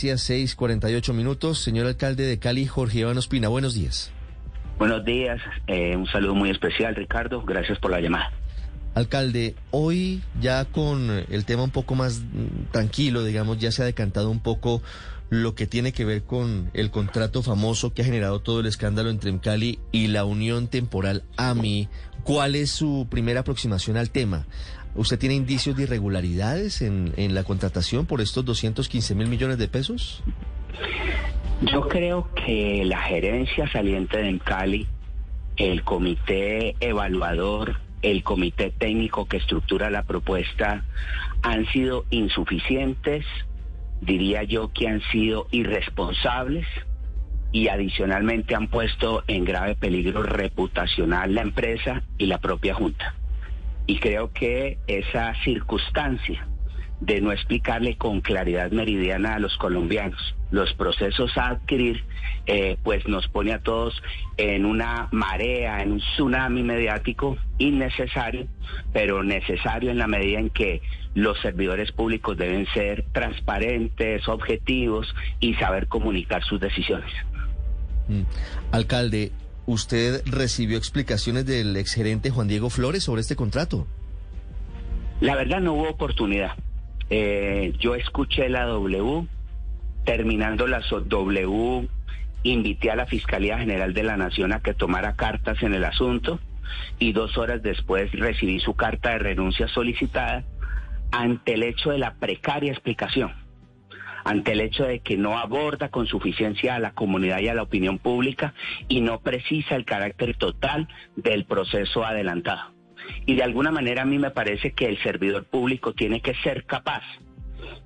Gracias, 6:48 minutos. Señor alcalde de Cali, Jorge Iván Ospina, buenos días. Buenos días, eh, un saludo muy especial, Ricardo. Gracias por la llamada. Alcalde, hoy ya con el tema un poco más tranquilo, digamos, ya se ha decantado un poco lo que tiene que ver con el contrato famoso que ha generado todo el escándalo entre Cali y la Unión Temporal AMI. ¿Cuál es su primera aproximación al tema? ¿Usted tiene indicios de irregularidades en, en la contratación por estos 215 mil millones de pesos? Yo creo que la gerencia saliente de Cali, el comité evaluador, el comité técnico que estructura la propuesta han sido insuficientes, diría yo que han sido irresponsables y adicionalmente han puesto en grave peligro reputacional la empresa y la propia Junta. Y creo que esa circunstancia de no explicarle con claridad meridiana a los colombianos los procesos a adquirir, eh, pues nos pone a todos en una marea, en un tsunami mediático innecesario, pero necesario en la medida en que los servidores públicos deben ser transparentes, objetivos y saber comunicar sus decisiones. Mm. Alcalde, ¿usted recibió explicaciones del exgerente Juan Diego Flores sobre este contrato? La verdad no hubo oportunidad. Eh, yo escuché la W, terminando la W, invité a la Fiscalía General de la Nación a que tomara cartas en el asunto y dos horas después recibí su carta de renuncia solicitada ante el hecho de la precaria explicación, ante el hecho de que no aborda con suficiencia a la comunidad y a la opinión pública y no precisa el carácter total del proceso adelantado. Y de alguna manera a mí me parece que el servidor público tiene que ser capaz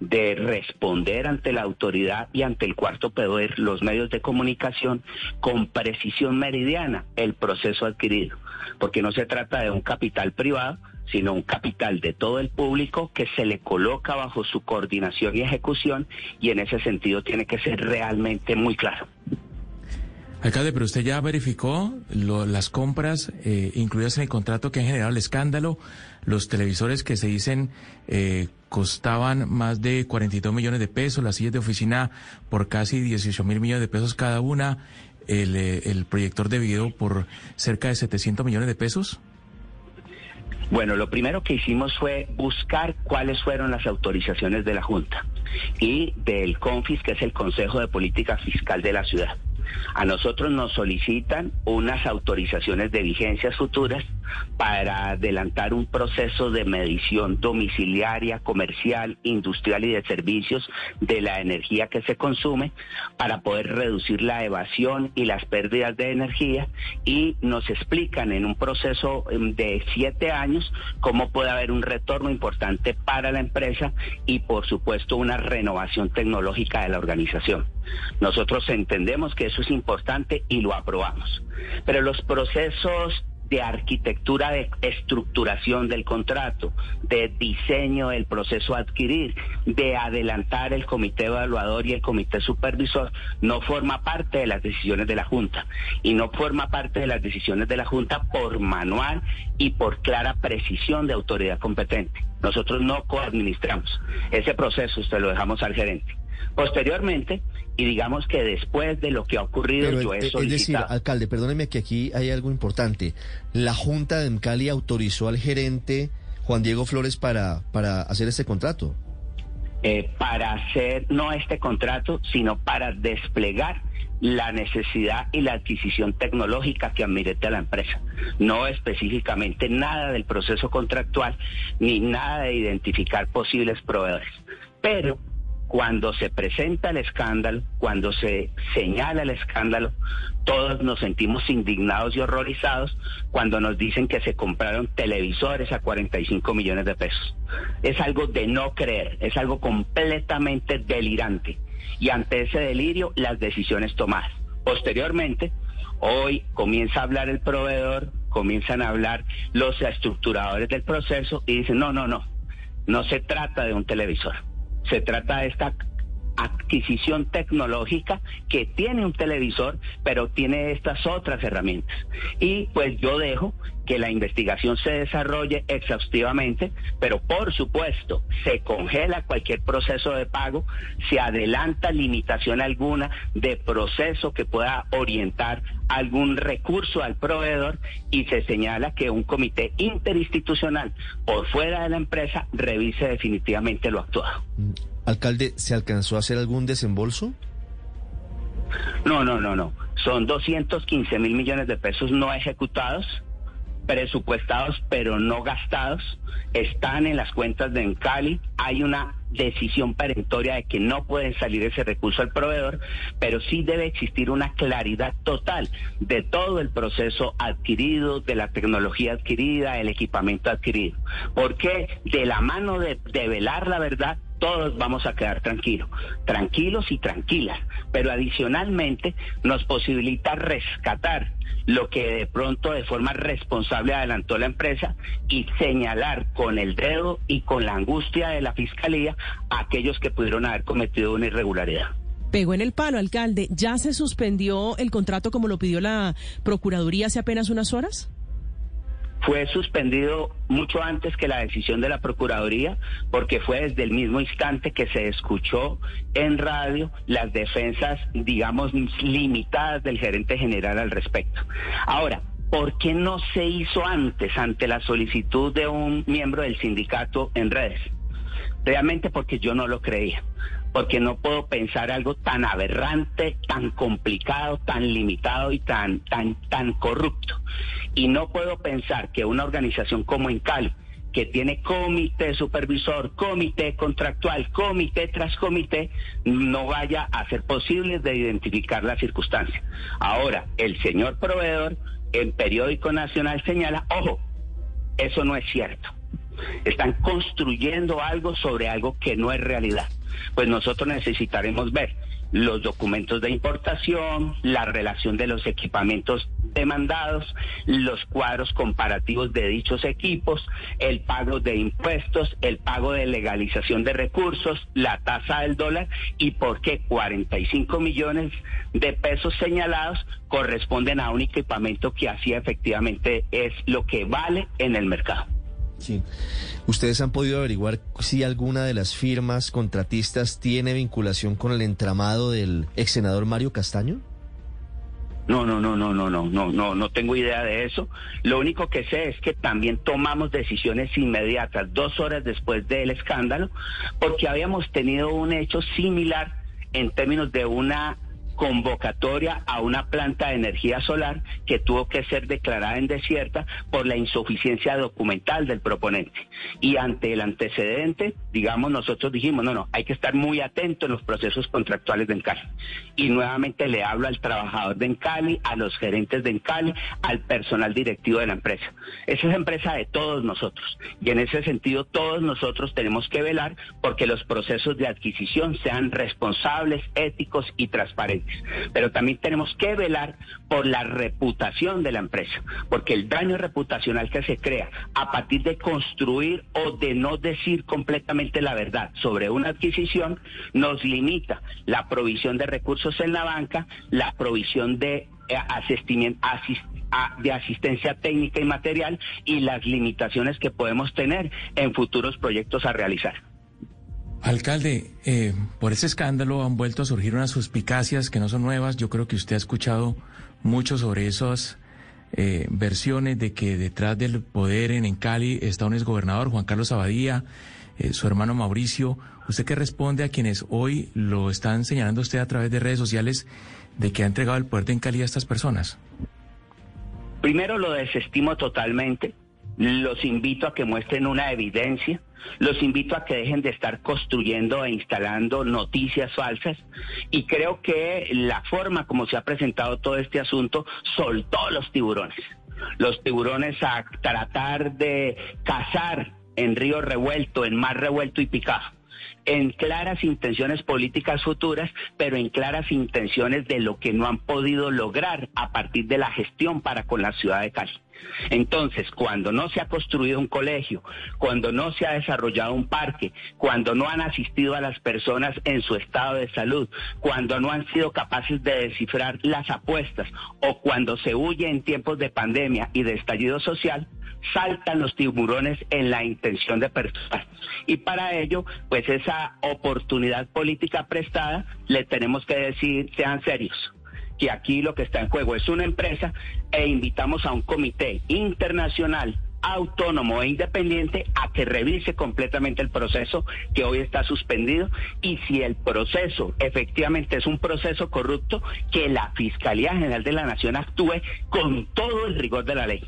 de responder ante la autoridad y ante el cuarto poder, los medios de comunicación, con precisión meridiana el proceso adquirido, porque no se trata de un capital privado, sino un capital de todo el público que se le coloca bajo su coordinación y ejecución y en ese sentido tiene que ser realmente muy claro. Alcalde, pero usted ya verificó las compras eh, incluidas en el contrato que han generado el escándalo, los televisores que se dicen eh, costaban más de 42 millones de pesos, las sillas de oficina por casi 18 mil millones de pesos cada una, el, eh, el proyector de video por cerca de 700 millones de pesos. Bueno, lo primero que hicimos fue buscar cuáles fueron las autorizaciones de la Junta y del CONFIS, que es el Consejo de Política Fiscal de la Ciudad. A nosotros nos solicitan unas autorizaciones de vigencias futuras para adelantar un proceso de medición domiciliaria, comercial, industrial y de servicios de la energía que se consume para poder reducir la evasión y las pérdidas de energía y nos explican en un proceso em, de siete años cómo puede haber un retorno importante para la empresa y por supuesto una renovación tecnológica de la organización. Nosotros entendemos que eso es importante y lo aprobamos. Pero los procesos de arquitectura de estructuración del contrato, de diseño del proceso adquirir, de adelantar el comité evaluador y el comité supervisor, no forma parte de las decisiones de la Junta. Y no forma parte de las decisiones de la Junta por manual y por clara precisión de autoridad competente. Nosotros no coadministramos. Ese proceso usted lo dejamos al gerente. Posteriormente, y digamos que después de lo que ha ocurrido, yo he solicitado... Es decir, alcalde, perdóneme que aquí hay algo importante. La Junta de Cali autorizó al gerente Juan Diego Flores para, para hacer este contrato. Eh, para hacer no este contrato, sino para desplegar la necesidad y la adquisición tecnológica que admirete a la empresa. No específicamente nada del proceso contractual ni nada de identificar posibles proveedores. Pero cuando se presenta el escándalo, cuando se señala el escándalo, todos nos sentimos indignados y horrorizados cuando nos dicen que se compraron televisores a 45 millones de pesos. Es algo de no creer, es algo completamente delirante. Y ante ese delirio, las decisiones tomadas. Posteriormente, hoy comienza a hablar el proveedor, comienzan a hablar los estructuradores del proceso y dicen, no, no, no, no se trata de un televisor se trata de esta adquisición tecnológica que tiene un televisor, pero tiene estas otras herramientas. Y pues yo dejo que la investigación se desarrolle exhaustivamente, pero por supuesto se congela cualquier proceso de pago, se adelanta limitación alguna de proceso que pueda orientar algún recurso al proveedor y se señala que un comité interinstitucional por fuera de la empresa revise definitivamente lo actuado. Mm, alcalde, ¿se alcanzó a hacer algún desembolso? No, no, no, no. Son 215 mil millones de pesos no ejecutados presupuestados pero no gastados, están en las cuentas de Encali, hay una decisión perentoria de que no pueden salir ese recurso al proveedor, pero sí debe existir una claridad total de todo el proceso adquirido, de la tecnología adquirida, el equipamiento adquirido. Porque de la mano de velar la verdad, todos vamos a quedar tranquilos, tranquilos y tranquilas, pero adicionalmente nos posibilita rescatar lo que de pronto de forma responsable adelantó la empresa y señalar con el dedo y con la angustia de la fiscalía a aquellos que pudieron haber cometido una irregularidad. Pegó en el palo, alcalde. ¿Ya se suspendió el contrato como lo pidió la Procuraduría hace apenas unas horas? Fue suspendido mucho antes que la decisión de la Procuraduría, porque fue desde el mismo instante que se escuchó en radio las defensas, digamos, limitadas del gerente general al respecto. Ahora, ¿por qué no se hizo antes ante la solicitud de un miembro del sindicato en redes? Realmente porque yo no lo creía porque no puedo pensar algo tan aberrante, tan complicado, tan limitado y tan, tan, tan corrupto. Y no puedo pensar que una organización como Encali, que tiene comité supervisor, comité contractual, comité tras comité, no vaya a ser posible de identificar la circunstancia. Ahora, el señor proveedor en Periódico Nacional señala, ojo, eso no es cierto. Están construyendo algo sobre algo que no es realidad pues nosotros necesitaremos ver los documentos de importación, la relación de los equipamientos demandados, los cuadros comparativos de dichos equipos, el pago de impuestos, el pago de legalización de recursos, la tasa del dólar y por qué 45 millones de pesos señalados corresponden a un equipamiento que así efectivamente es lo que vale en el mercado. Sí. ¿Ustedes han podido averiguar si alguna de las firmas contratistas tiene vinculación con el entramado del ex senador Mario Castaño? No, no, no, no, no, no, no, no, no tengo idea de eso. Lo único que sé es que también tomamos decisiones inmediatas, dos horas después del escándalo, porque habíamos tenido un hecho similar en términos de una convocatoria a una planta de energía solar que tuvo que ser declarada en desierta por la insuficiencia documental del proponente. Y ante el antecedente, digamos, nosotros dijimos, no, no, hay que estar muy atento en los procesos contractuales de Encali. Y nuevamente le hablo al trabajador de Encali, a los gerentes de Encali, al personal directivo de la empresa. Esa es empresa de todos nosotros. Y en ese sentido, todos nosotros tenemos que velar porque los procesos de adquisición sean responsables, éticos y transparentes. Pero también tenemos que velar por la reputación de la empresa, porque el daño reputacional que se crea a partir de construir o de no decir completamente la verdad sobre una adquisición nos limita la provisión de recursos en la banca, la provisión de eh, asistencia técnica y material y las limitaciones que podemos tener en futuros proyectos a realizar. Alcalde, eh, por ese escándalo han vuelto a surgir unas suspicacias que no son nuevas. Yo creo que usted ha escuchado mucho sobre esas eh, versiones de que detrás del poder en, Cali está un exgobernador, Juan Carlos Abadía, eh, su hermano Mauricio. ¿Usted qué responde a quienes hoy lo están señalando usted a través de redes sociales de que ha entregado el poder en Cali a estas personas? Primero lo desestimo totalmente. Los invito a que muestren una evidencia los invito a que dejen de estar construyendo e instalando noticias falsas y creo que la forma como se ha presentado todo este asunto soltó los tiburones. Los tiburones a tratar de cazar en río revuelto, en mar revuelto y picado en claras intenciones políticas futuras, pero en claras intenciones de lo que no han podido lograr a partir de la gestión para con la ciudad de Cali. Entonces, cuando no se ha construido un colegio, cuando no se ha desarrollado un parque, cuando no han asistido a las personas en su estado de salud, cuando no han sido capaces de descifrar las apuestas o cuando se huye en tiempos de pandemia y de estallido social, saltan los tiburones en la intención de perturbar. Y para ello, pues esa oportunidad política prestada, le tenemos que decir, sean serios que aquí lo que está en juego es una empresa e invitamos a un comité internacional autónomo e independiente a que revise completamente el proceso que hoy está suspendido y si el proceso efectivamente es un proceso corrupto, que la Fiscalía General de la Nación actúe con todo el rigor de la ley.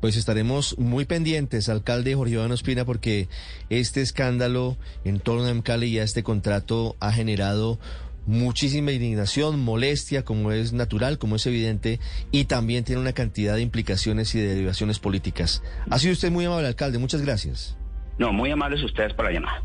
Pues estaremos muy pendientes, alcalde Jorge Iván Ospina, porque este escándalo en torno a MCALE y a este contrato ha generado muchísima indignación, molestia, como es natural, como es evidente, y también tiene una cantidad de implicaciones y de derivaciones políticas. Ha sido usted muy amable, alcalde. Muchas gracias. No, muy amables ustedes por la llamada.